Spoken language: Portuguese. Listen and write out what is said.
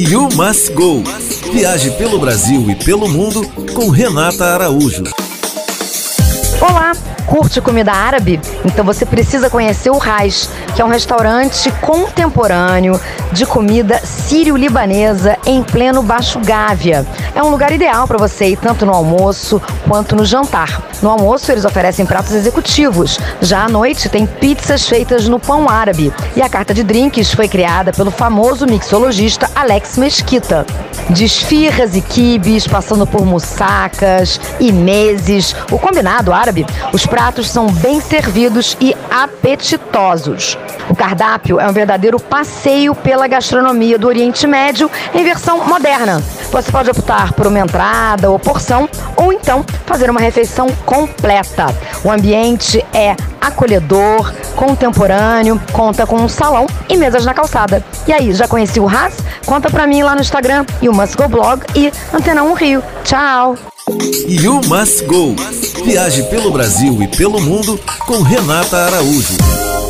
You Must Go. Viaje pelo Brasil e pelo mundo com Renata Araújo. Olá, curte comida árabe? Então você precisa conhecer o Raj, que é um restaurante contemporâneo de comida sírio-libanesa em pleno Baixo Gávea. É um lugar ideal para você ir tanto no almoço quanto no jantar. No almoço eles oferecem pratos executivos. Já à noite tem pizzas feitas no pão árabe. E a carta de drinks foi criada pelo famoso mixologista Alex Mesquita. De esfirras e quibes, passando por mussacas e meses, o combinado árabe, os pratos são bem servidos e apetitosos. O cardápio é um verdadeiro passeio pela gastronomia do Oriente Médio em versão moderna. Você pode optar por uma entrada ou porção, ou então fazer uma refeição completa. O ambiente é acolhedor, contemporâneo, conta com um salão e mesas na calçada. E aí, já conheci o Haas? Conta pra mim lá no Instagram e o Must Go Blog e Antena 1 Rio. Tchau! You Must Go. Viaje pelo Brasil e pelo mundo com Renata Araújo.